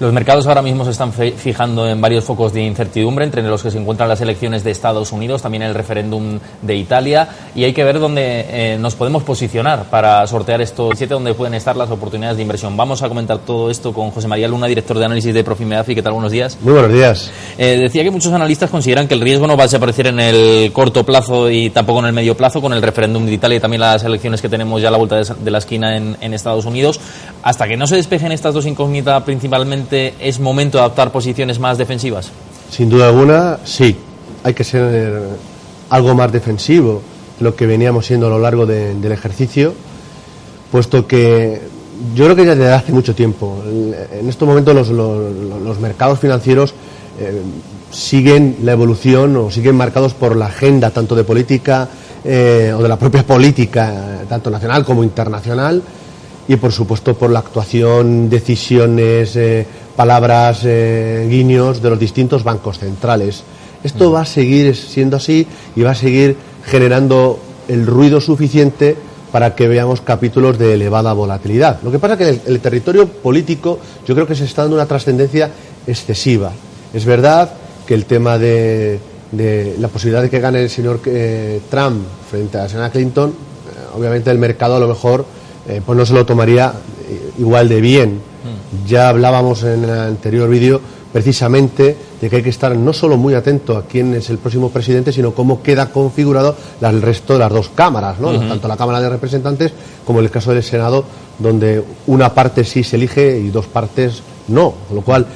Los mercados ahora mismo se están fijando en varios focos de incertidumbre, entre los que se encuentran las elecciones de Estados Unidos, también el referéndum de Italia, y hay que ver dónde eh, nos podemos posicionar para sortear estos siete, donde pueden estar las oportunidades de inversión. Vamos a comentar todo esto con José María Luna, director de análisis de Profimedafi. ¿Qué tal? Buenos días. Muy buenos días. Eh, decía que muchos analistas consideran que el riesgo no va a desaparecer en el corto plazo y tampoco en el medio plazo, con el referéndum de Italia y también las elecciones que tenemos ya a la vuelta de la esquina en, en Estados Unidos. Hasta que no se despejen estas dos incógnitas, principalmente, ¿es momento de adoptar posiciones más defensivas? Sin duda alguna, sí. Hay que ser algo más defensivo de lo que veníamos siendo a lo largo del ejercicio, puesto que yo creo que ya desde hace mucho tiempo. En estos momentos los, mercados financieros eh, siguen la evolución o siguen marcados por la agenda tanto de política eh, o de la propia política, tanto nacional como internacional, y por supuesto por la actuación, decisiones, eh, palabras, guiños de los distintos bancos centrales. Esto va a seguir siendo así y va a seguir generando el ruido suficiente para que veamos capítulos de elevada volatilidad. Lo que pasa es que en el, territorio político yo creo que se está dando una trascendencia excesiva. Es verdad que el tema de, la posibilidad de que gane el señor eh, Trump frente a la señora Clinton, eh, obviamente el mercado a lo mejor eh, pues no se lo tomaría igual de bien. Ya hablábamos en el anterior vídeo precisamente de que hay que estar no solo muy atento a quién es el próximo presidente, sino cómo queda configurado el resto de las dos cámaras, ¿no? tanto la Cámara de Representantes como en el caso del Senado, donde una parte sí se elige y dos partes no. Con lo cual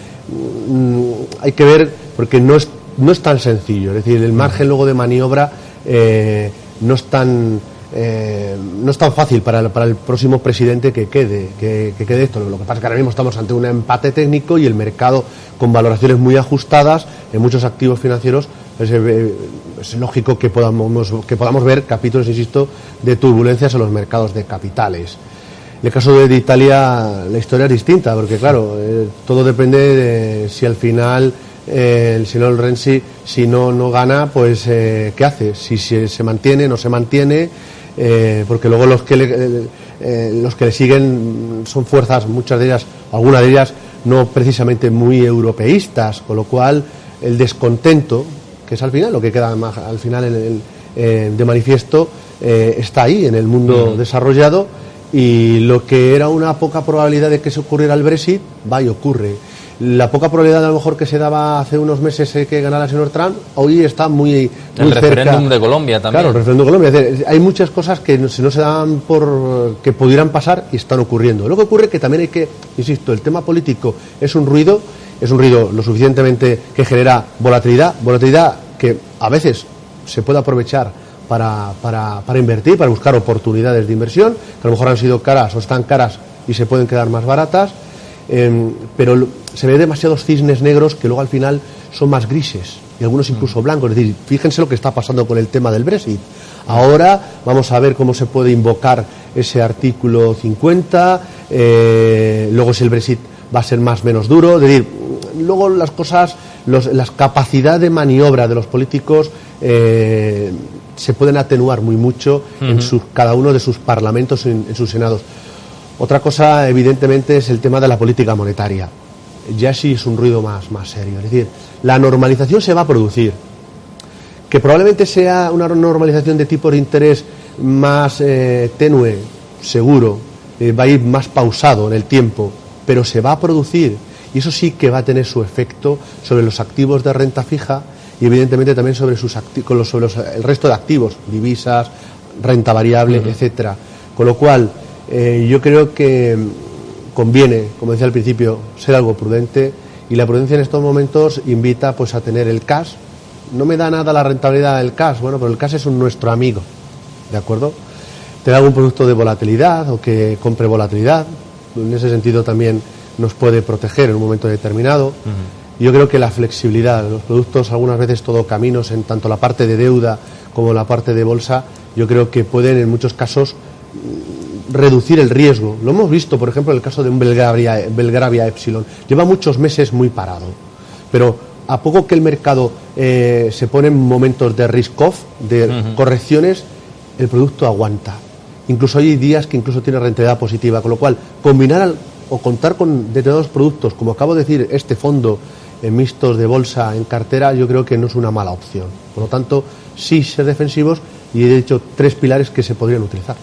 mm, hay que ver, porque no es, no es tan sencillo, es decir, el margen luego de maniobra eh, no es tan eh, no es tan fácil para el, próximo presidente que quede, que, quede esto. Lo que pasa es que ahora mismo estamos ante un empate técnico y el mercado con valoraciones muy ajustadas en muchos activos financieros. Es, eh, lógico que podamos, que podamos ver capítulos, insisto, de turbulencias en los mercados de capitales. En el caso de, Italia la historia es distinta, porque claro, eh, todo depende de si al final el señor Renzi, si no, no gana, pues ¿qué hace? Si se mantiene, no se mantiene, eh, porque luego los que, le, eh, eh, los que le siguen son fuerzas, muchas de ellas, algunas de ellas no precisamente muy europeístas, con lo cual el descontento, que es al final lo que queda más, al final de manifiesto, está ahí en el mundo desarrollado y lo que era una poca probabilidad de que se ocurriera el Brexit, va y ocurre la poca probabilidad a lo mejor que se daba hace unos meses que ganara el señor Trump, hoy está muy, muy el referéndum de Colombia también. Claro, el referéndum de Colombia. hay muchas cosas que no, no se dan por que pudieran pasar y están ocurriendo. Lo que ocurre que también hay que, insisto, el tema político es un ruido, es un ruido lo suficientemente que genera volatilidad, volatilidad que a veces se puede aprovechar para, para, para invertir, para buscar oportunidades de inversión, que a lo mejor han sido caras o están caras y se pueden quedar más baratas Em, pero se ve demasiados cisnes negros que luego al final son más grises y algunos incluso blancos. Es decir, fíjense lo que está pasando con el tema del Brexit. Ahora vamos a ver cómo se puede invocar ese artículo 50, eh, luego si el Brexit va a ser más o menos duro. Es decir, luego las cosas, los, las capacidades de maniobra de los políticos eh, se pueden atenuar muy mucho en cada uno de sus parlamentos, en sus senados. Otra cosa, evidentemente, es el tema de la política monetaria. Ya sí es un ruido más, más serio. Es decir, la normalización se va a producir. Que probablemente sea una normalización de tipo de interés más eh, tenue, seguro, eh, va a ir más pausado en el tiempo, pero se va a producir. Y eso sí que va a tener su efecto sobre los activos de renta fija y evidentemente también sobre, sus sobre el resto de activos, divisas, renta variable, etcétera. Con lo cual, eh, yo creo que conviene, como decía al principio, ser algo prudente y la prudencia en estos momentos invita pues a tener el cash. No me da nada la rentabilidad del cash, bueno, pero el cash es un nuestro amigo, ¿de acuerdo? Tener algún producto de volatilidad o que compre volatilidad, en ese sentido también nos puede proteger en un momento determinado. Yo creo que la flexibilidad, los productos algunas veces todo caminos en tanto la parte de deuda como la parte de bolsa, yo creo que pueden en muchos casos reducir el riesgo. Lo hemos visto, por ejemplo, en el caso de un Belgravia, Belgravia Epsilon. Lleva muchos meses muy parado. Pero a poco que el mercado eh, se pone en momentos de risk-off, de correcciones, el producto aguanta. Incluso hay días que incluso tiene rentabilidad positiva, con lo cual combinar o contar con determinados productos, como acabo de decir, este fondo en mixtos de bolsa en cartera, yo creo que no es una mala opción. Por lo tanto, sí ser defensivos y he dicho tres pilares que se podrían utilizar.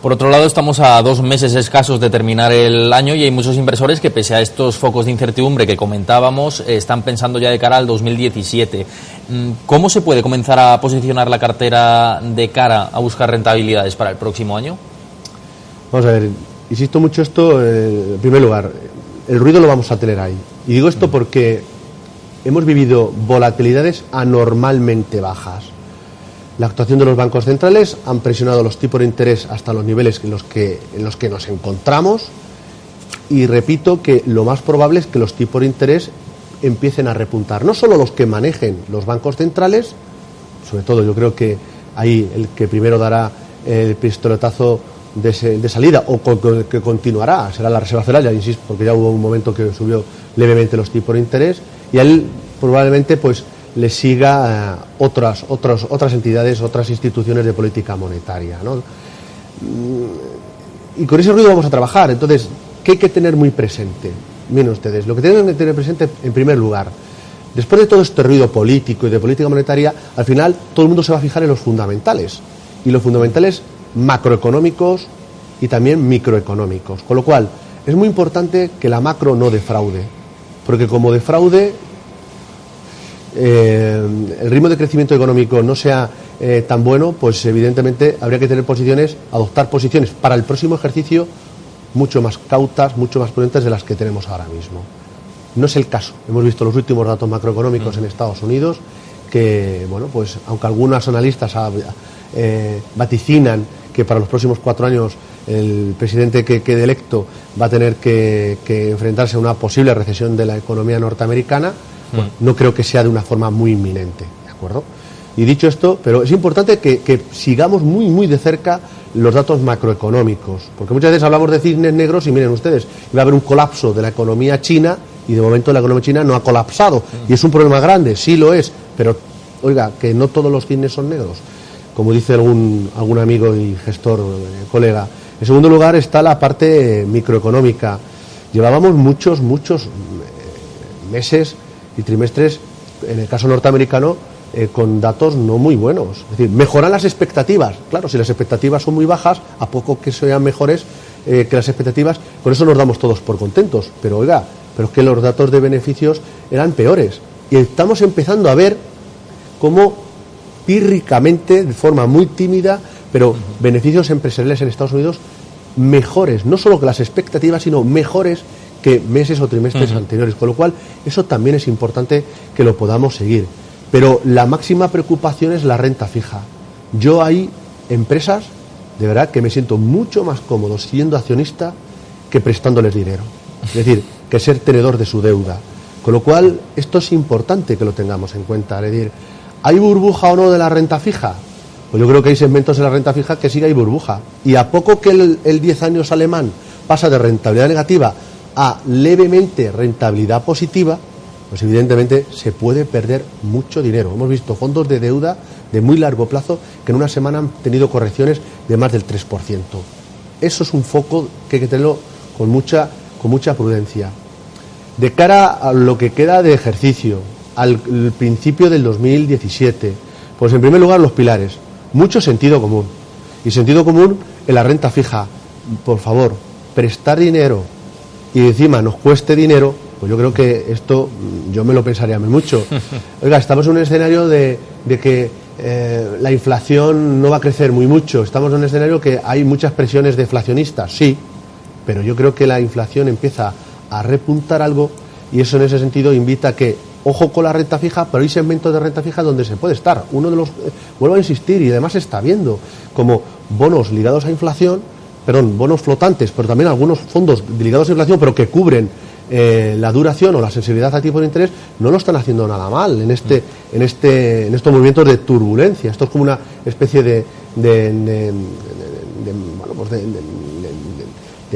Por otro lado, estamos a dos meses escasos de terminar el año y hay muchos inversores que, pese a estos focos de incertidumbre que comentábamos, están pensando ya de cara al 2017. Mm, ¿Cómo se puede comenzar a posicionar la cartera de cara a buscar rentabilidades para el próximo año? Vamos a ver, insisto mucho esto, eh, en primer lugar, el ruido lo vamos a tener ahí. Y digo esto porque hemos vivido volatilidades anormalmente bajas. La actuación de los bancos centrales han presionado los tipos de interés hasta los niveles en los que, en los que nos encontramos y repito que lo más probable es que los tipos de interés empiecen a repuntar. No solo los que manejen los bancos centrales, sobre todo yo creo que ahí el que primero dará el pistoletazo de, salida o que continuará será la Reserva Federal, ya insisto, porque ya hubo un momento que subió levemente los tipos de interés y él probablemente pues le siga otras, otras, otras entidades, otras instituciones de política monetaria. Mm, y con ese ruido vamos a trabajar. Entonces, ¿qué hay que tener muy presente? Miren ustedes, lo que tienen que tener presente en primer lugar, después de todo este ruido político y de política monetaria, al final todo el mundo se va a fijar en los fundamentales. Y los fundamentales macroeconómicos y también microeconómicos. Con lo cual, es muy importante que la macro no defraude, porque como defraude, eh, el ritmo de crecimiento económico no sea eh, tan bueno, pues evidentemente habría que tener posiciones, adoptar posiciones para el próximo ejercicio mucho más cautas, mucho más prudentes de las que tenemos ahora mismo. No es el caso. Hemos visto los últimos datos macroeconómicos mm. en Estados Unidos que, bueno, pues aunque algunos analistas eh, vaticinan que para los próximos cuatro años el presidente que quede electo va a tener que enfrentarse a una posible recesión de la economía norteamericana, Mm. no creo que sea de una forma muy inminente, ¿de acuerdo? Y dicho esto, pero es importante que, sigamos muy, muy de cerca los datos macroeconómicos, porque muchas veces hablamos de cisnes negros y miren ustedes, va a haber un colapso de la economía china y de momento la economía china no ha colapsado. Mm. Y es un problema grande, sí lo es, pero oiga, que no todos los cisnes son negros, como dice algún, algún amigo y gestor, eh, colega. En segundo lugar está la parte microeconómica. Llevábamos muchos, muchos eh, meses y trimestres, en el caso norteamericano, eh, con datos no muy buenos. Es decir, mejoran las expectativas. Claro, si las expectativas son muy bajas, a poco que sean mejores eh, que las expectativas, con eso nos damos todos por contentos. Pero oiga, pero es que los datos de beneficios eran peores. Y estamos empezando a ver cómo pírricamente, de forma muy tímida, pero beneficios empresariales en Estados Unidos mejores, no solo que las expectativas, sino mejores que meses o trimestres anteriores, con lo cual eso también es importante que lo podamos seguir. Pero la máxima preocupación es la renta fija. Yo hay empresas, de verdad, que me siento mucho más cómodo siendo accionista que prestándoles dinero. Es decir, que ser tenedor de su deuda. Con lo cual, esto es importante que lo tengamos en cuenta. Es decir, ¿hay burbuja o no de la renta fija? Pues yo creo que hay segmentos de la renta fija que sí hay burbuja. Y a poco que el, el 10 años alemán pasa de rentabilidad negativa a levemente rentabilidad positiva, pues evidentemente se puede perder mucho dinero. Hemos visto fondos de deuda de muy largo plazo que en una semana han tenido correcciones de más del 3%. Eso es un foco que hay que tenerlo con mucha, con mucha prudencia. De cara a lo que queda de ejercicio, al principio del 2017, pues en primer lugar los pilares, mucho sentido común. Y sentido común en la renta fija. Por favor, prestar dinero y encima nos cueste dinero, pues yo creo que esto mm, yo me lo pensaría mucho. Oiga, estamos en un escenario de, que eh, la inflación no va a crecer muy mucho. Estamos en un escenario que hay muchas presiones deflacionistas, sí, pero yo creo que la inflación empieza a repuntar algo y eso en ese sentido invita a que, ojo con la renta fija, pero hay segmentos de renta fija donde se puede estar. Uno de los, eh, vuelvo a insistir, y además se está viendo, como bonos ligados a inflación perdón, bonos flotantes, pero también algunos fondos ligados a inflación, pero que cubren eh, la duración o la sensibilidad a tipo de interés, no lo están haciendo nada mal en este, en este, en estos movimientos de turbulencia. Esto es como una especie de, de,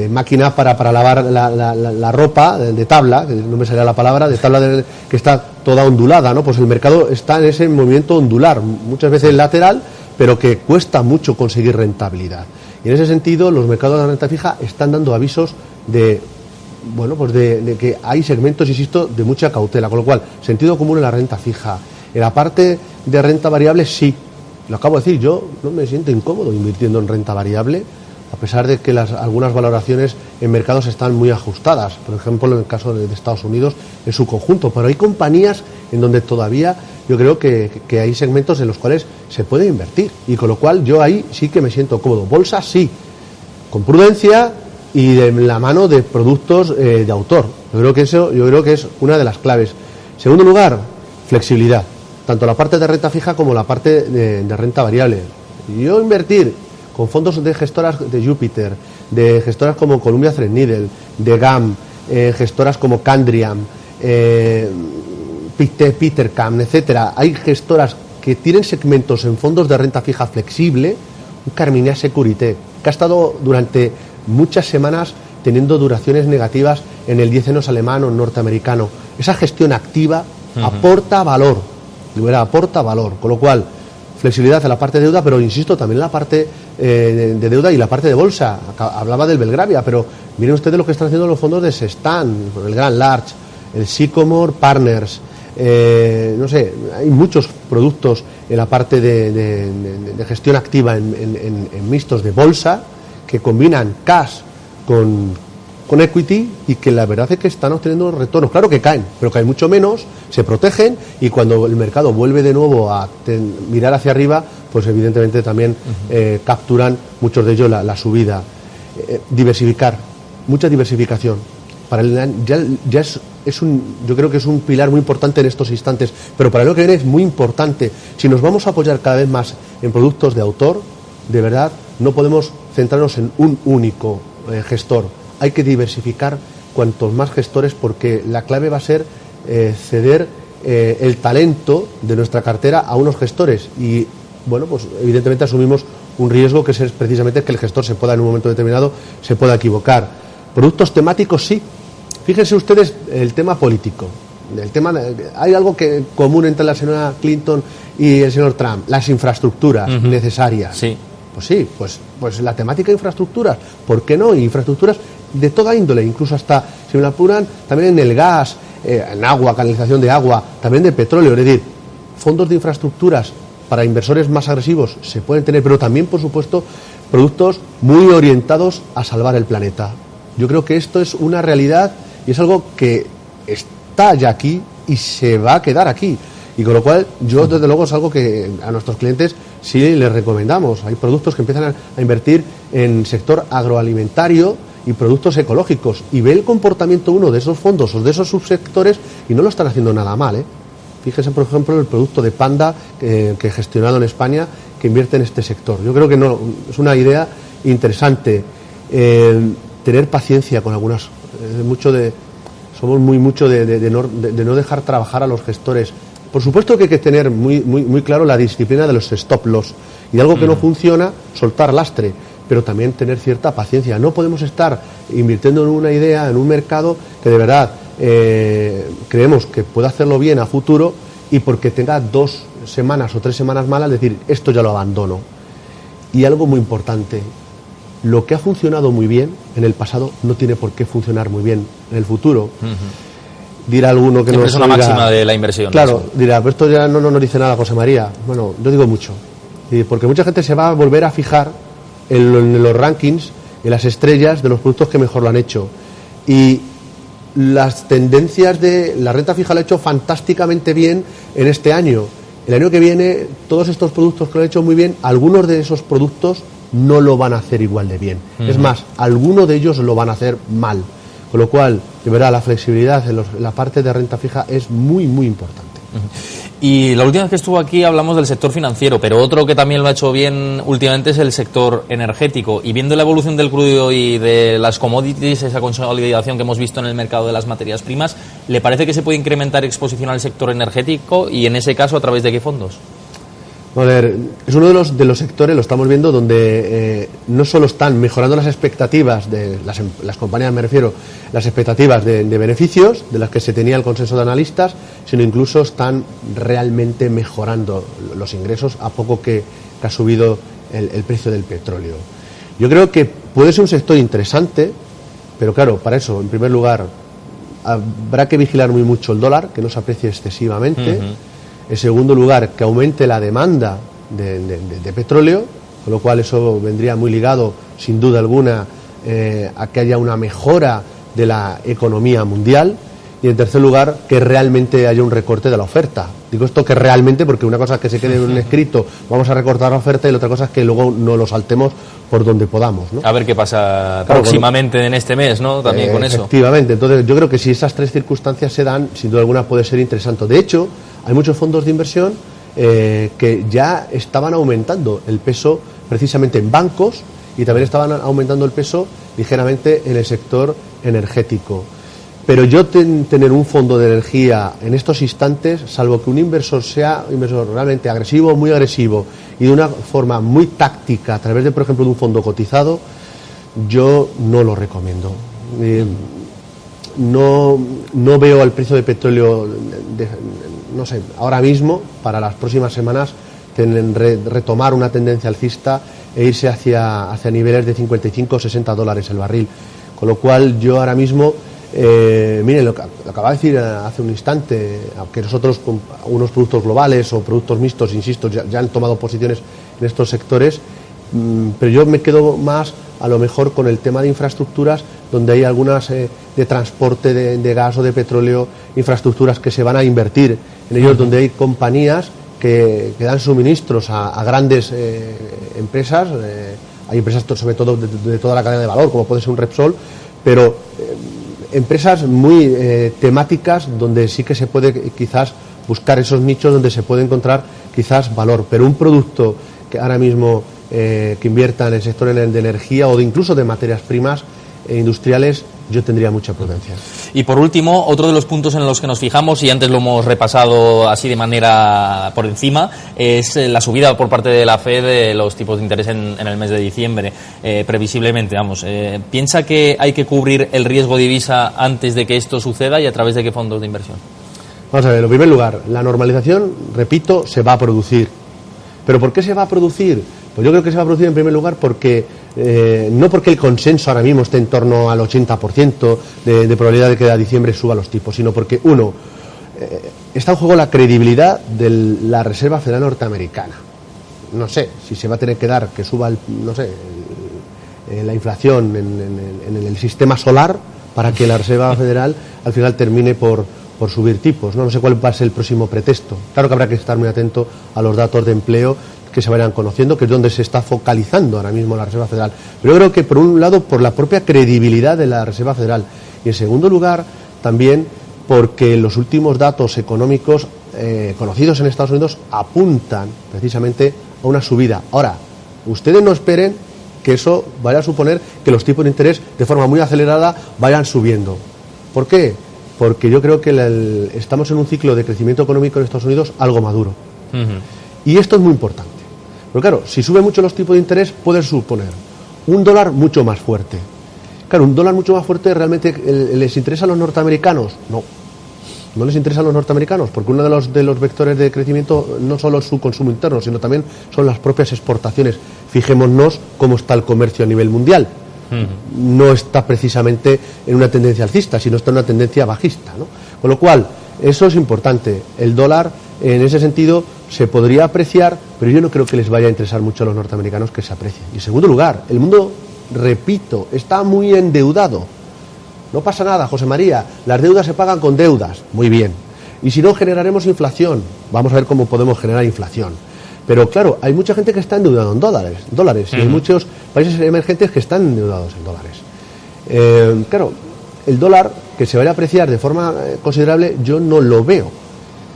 máquina para, para lavar la, la, ropa, de, tabla, no me salía la palabra, de tabla que está toda ondulada, ¿no? Pues el mercado está en ese movimiento ondular, muchas veces lateral, pero que cuesta mucho conseguir rentabilidad. Y en ese sentido, los mercados de la renta fija están dando avisos de bueno, pues de, que hay segmentos, insisto, de mucha cautela, con lo cual, sentido común en la renta fija. En la parte de renta variable, sí. Lo acabo de decir, yo no me siento incómodo invirtiendo en renta variable, a pesar de que las, algunas valoraciones en mercados están muy ajustadas. Por ejemplo, en el caso de, Estados Unidos, en su conjunto. Pero hay compañías en donde todavía yo creo que, hay segmentos en los cuales se puede invertir. Y con lo cual yo ahí sí que me siento cómodo. Bolsa sí, con prudencia y de la mano de productos eh, de autor. Yo creo que eso yo creo que es una de las claves. Segundo lugar, flexibilidad, tanto la parte de renta fija como la parte de, renta variable. Yo invertir con fondos de gestoras de Jupiter, de gestoras como Columbia Threadneedle, de GAM, eh, gestoras como Candriam, eh, Petercam, etcétera. Hay gestoras que tienen segmentos en fondos de renta fija flexible, un Securité, que ha estado durante muchas semanas teniendo duraciones negativas en el 10 años alemán o norteamericano. Esa gestión activa aporta valor, aporta valor, con lo cual flexibilidad en la parte de deuda, pero insisto también en la parte eh, de deuda y la parte de bolsa. Hablaba del Belgravia, pero miren ustedes lo que están haciendo los fondos de Sestan, el Gran Large, el Sycomore Partners. Eh, no sé, hay muchos productos en la parte de, gestión activa en, en mixtos de bolsa que combinan cash con, con equity y que la verdad es que están obteniendo retornos. Claro que caen, pero caen mucho menos, se protegen y cuando el mercado vuelve de nuevo a mirar hacia arriba, pues evidentemente también eh, capturan muchos de ellos la, subida. Eh, diversificar, mucha diversificación. Para el, ya, ya es, es, un, yo creo que es un pilar muy importante en estos instantes, pero para lo que viene es muy importante. Si nos vamos a apoyar cada vez más en productos de autor, de verdad, no podemos centrarnos en un único eh, gestor. Hay que diversificar cuantos más gestores porque la clave va a ser eh, ceder eh, el talento de nuestra cartera a unos gestores y bueno, pues evidentemente asumimos un riesgo que es precisamente que el gestor se pueda en un momento determinado se pueda equivocar. Productos temáticos sí. Fíjense ustedes el tema político. El tema hay algo que común entre la señora Clinton y el señor Trump, las infraestructuras necesarias. Sí. Pues sí, pues, pues la temática de infraestructuras, ¿por qué no? Infraestructuras de toda índole, incluso hasta, si me la apuran, también en el gas, eh, en agua, canalización de agua, también de petróleo, es decir, fondos de infraestructuras para inversores más agresivos se pueden tener, pero también, por supuesto, productos muy orientados a salvar el planeta. Yo creo que esto es una realidad y es algo que está ya aquí y se va a quedar aquí. Y con lo cual, yo desde luego es algo que a nuestros clientes sí les recomendamos. Hay productos que empiezan a, invertir en sector agroalimentario y productos ecológicos y ve el comportamiento uno de esos fondos o de esos subsectores y no lo están haciendo nada mal. ¿eh? Fíjense, por ejemplo, el producto de Panda que he gestionado en España que invierte en este sector. Yo creo que no, es una idea interesante. Eh, tener paciencia con algunas. Eh, mucho de, somos muy mucho de, no, de, no, dejar trabajar a los gestores por supuesto que hay que tener muy, muy, muy claro la disciplina de los stop loss y algo que no mm. funciona, soltar lastre, pero también tener cierta paciencia. No podemos estar invirtiendo en una idea, en un mercado que de verdad eh, creemos que puede hacerlo bien a futuro y porque tenga dos semanas o tres semanas malas, decir, esto ya lo abandono. Y algo muy importante, lo que ha funcionado muy bien en el pasado no tiene por qué funcionar muy bien en el futuro dirá alguno que no es una máxima de la inversión. Claro, dirá, pero esto ya no, no nos dice nada José María. Bueno, yo digo mucho. Porque mucha gente se va a volver a fijar en, los rankings, en las estrellas de los productos que mejor lo han hecho. Y las tendencias de la renta fija lo ha hecho fantásticamente bien en este año. El año que viene, todos estos productos que lo han hecho muy bien, algunos de esos productos no lo van a hacer igual de bien. Es más, algunos de ellos lo van a hacer mal. Con lo cual, de verdad, la flexibilidad en, la parte de renta fija es muy, muy importante. Y la última vez que estuvo aquí hablamos del sector financiero, pero otro que también lo ha hecho bien últimamente es el sector energético. Y viendo la evolución del crudo y de las commodities, esa consolidación que hemos visto en el mercado de las materias primas, ¿le parece que se puede incrementar exposición al sector energético y en ese caso a través de qué fondos? Es uno de los, de los sectores, lo estamos viendo, donde eh, no solo están mejorando las expectativas de las, em, las compañías, me refiero, las expectativas de, beneficios de las que se tenía el consenso de analistas, sino incluso están realmente mejorando los ingresos a poco que, ha subido el, precio del petróleo. Yo creo que puede ser un sector interesante Pero claro, para eso, en primer lugar, habrá que vigilar muy mucho el dólar, que no se aprecie excesivamente. En segundo lugar, que aumente la demanda de, petróleo, con lo cual eso vendría muy ligado, sin duda alguna, eh, a que haya una mejora de la economía mundial y en tercer lugar que realmente haya un recorte de la oferta. Digo esto que realmente porque una cosa es que se quede en un escrito, vamos a recortar la oferta y la otra cosa es que luego no lo saltemos por donde podamos. ¿no? A ver qué pasa próximamente en este mes, ¿no? También con eso. Efectivamente, entonces yo creo que si esas tres circunstancias se dan, sin duda alguna puede ser interesante. De hecho, hay muchos fondos de inversión eh, que ya estaban aumentando el peso precisamente en bancos y también estaban aumentando el peso ligeramente en el sector energético. Pero yo tener un fondo de energía en estos instantes, salvo que un inversor sea un inversor realmente agresivo, muy agresivo y de una forma muy táctica a través de, por ejemplo, de un fondo cotizado, yo no lo recomiendo. Eh, no, no veo el precio de petróleo, no sé, ahora mismo, para las próximas semanas, retomar una tendencia alcista e irse hacia, hacia niveles de 55 o 60 dólares el barril. Con lo cual, yo ahora mismo eh, miren, lo que, acaba de decir hace un instante, aunque nosotros con algunos productos globales o productos mixtos, insisto, ya, han tomado posiciones en estos sectores, mm, pero yo me quedo más a lo mejor con el tema de infraestructuras, donde hay algunas eh, de transporte de, gas o de petróleo, infraestructuras que se van a invertir en ellos, donde hay compañías que, dan suministros a, grandes eh, empresas, eh, hay empresas sobre todo de, de, toda la cadena de valor, como puede ser un Repsol, pero empresas muy eh, temáticas donde sí que se puede quizás buscar esos nichos donde se puede encontrar quizás valor, pero un producto que ahora mismo eh, que invierta en el sector de energía o de incluso de materias primas industriales yo tendría mucha prudencia. Y por último, otro de los puntos en los que nos fijamos, y antes lo hemos repasado así de manera por encima, es eh, la subida por parte de la FED de los tipos de interés en, el mes de diciembre, eh, previsiblemente. Vamos, eh, ¿piensa que hay que cubrir el riesgo divisa antes de que esto suceda y a través de qué fondos de inversión? Vamos a ver, en primer lugar, la normalización, repito, se va a producir. ¿Pero por qué se va a producir? Pues yo creo que se va a producir en primer lugar porque eh, no porque el consenso ahora mismo esté en torno al 80% de, probabilidad de que a diciembre suba los tipos, sino porque, uno, eh, está en juego la credibilidad de la Reserva Federal Norteamericana. No sé si se va a tener que dar que suba, no sé, la inflación en, el sistema solar para que la Reserva Federal al final termine por, por subir tipos. ¿no? no sé cuál va a ser el próximo pretexto. Claro que habrá que estar muy atento a los datos de empleo que se vayan conociendo, que es donde se está focalizando ahora mismo la Reserva Federal. Pero yo creo que, por un lado, por la propia credibilidad de la Reserva Federal y, en segundo lugar, también porque los últimos datos económicos eh, conocidos en Estados Unidos apuntan precisamente a una subida. Ahora, ustedes no esperen que eso vaya a suponer que los tipos de interés de forma muy acelerada vayan subiendo. ¿Por qué? Porque yo creo que estamos en un ciclo de crecimiento económico en Estados Unidos algo maduro. Y esto es muy importante. Pero claro, si sube mucho los tipos de interés, puede suponer un dólar mucho más fuerte. Claro, un dólar mucho más fuerte realmente les interesa a los norteamericanos. No, no les interesa a los norteamericanos, porque uno de los, de los vectores de crecimiento no solo es su consumo interno, sino también son las propias exportaciones. Fijémonos cómo está el comercio a nivel mundial. No está precisamente en una tendencia alcista, sino está en una tendencia bajista. ¿no? Con lo cual, eso es importante. El dólar, en ese sentido, se podría apreciar, pero yo no creo que les vaya a interesar mucho a los norteamericanos que se aprecie. Y en segundo lugar, el mundo, repito, está muy endeudado. No pasa nada, José María, las deudas se pagan con deudas. Muy bien. Y si no, generaremos inflación. Vamos a ver cómo podemos generar inflación. Pero claro, hay mucha gente que está endeudada en dólares, dólares y hay muchos países emergentes que están endeudados en dólares. Eh, claro, el dólar que se vaya a apreciar de forma eh, considerable, yo no lo veo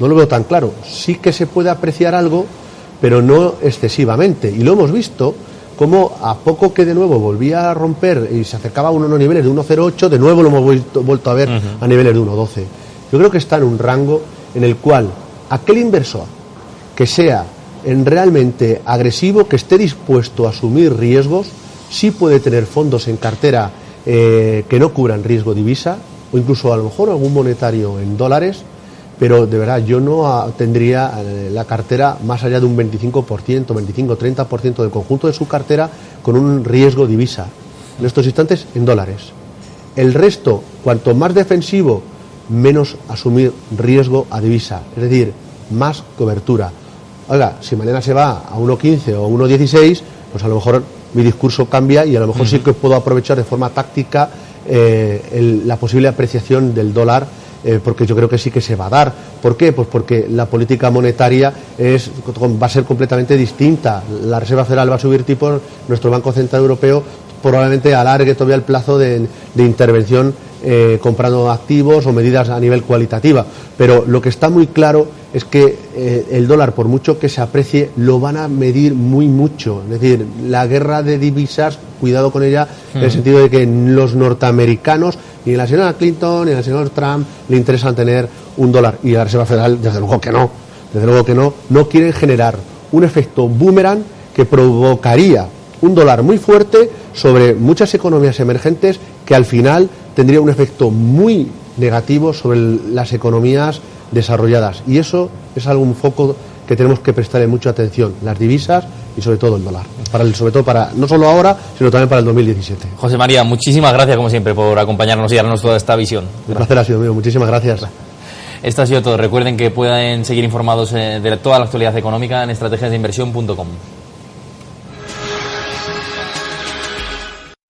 no lo veo tan claro. Sí que se puede apreciar algo, pero no excesivamente. Y lo hemos visto como a poco que de nuevo volvía a romper y se acercaba a unos niveles de 1,08, de nuevo lo hemos vuelto, a ver a niveles de 1,12. Yo creo que está en un rango en el cual aquel inversor que sea en realmente agresivo, que esté dispuesto a asumir riesgos, sí puede tener fondos en cartera eh, que no cubran riesgo divisa, o incluso a lo mejor algún monetario en dólares, pero de verdad yo no tendría eh, la cartera más allá de un 25%, 25-30% del conjunto de su cartera con un riesgo divisa. En estos instantes en dólares. El resto, cuanto más defensivo, menos asumir riesgo a divisa, es decir, más cobertura. Oiga, si mañana se va a 1.15 o 1.16, pues a lo mejor mi discurso cambia y a lo mejor sí que puedo aprovechar de forma táctica eh, la posible apreciación del dólar eh, porque yo creo que sí que se va a dar. ¿Por qué? Pues porque la política monetaria es, va a ser completamente distinta. La Reserva Federal va a subir tipos, nuestro Banco Central Europeo probablemente alargue todavía el plazo de, intervención eh, comprando activos o medidas a nivel cualitativa. Pero lo que está muy claro es que eh, el dólar, por mucho que se aprecie, lo van a medir muy mucho. Es decir, la guerra de divisas, cuidado con ella, en el hmm. sentido de que los norteamericanos, ni la señora Clinton ni la señora Trump, le interesan tener un dólar. Y la Reserva Federal, desde luego que no. Desde luego que no. No quieren generar un efecto boomerang que provocaría un dólar muy fuerte sobre muchas economías emergentes que al final tendría un efecto muy negativo sobre las economías desarrolladas. Y eso es algún foco que tenemos que prestarle mucha atención, las divisas y sobre todo el dólar. Para el, sobre todo para, no solo ahora, sino también para el 2017. José María, muchísimas gracias como siempre por acompañarnos y darnos toda esta visión. Un placer ha sido mío, muchísimas gracias. Esto ha sido todo. Recuerden que pueden seguir informados eh, de toda la actualidad económica en estrategiasdeinversión.com.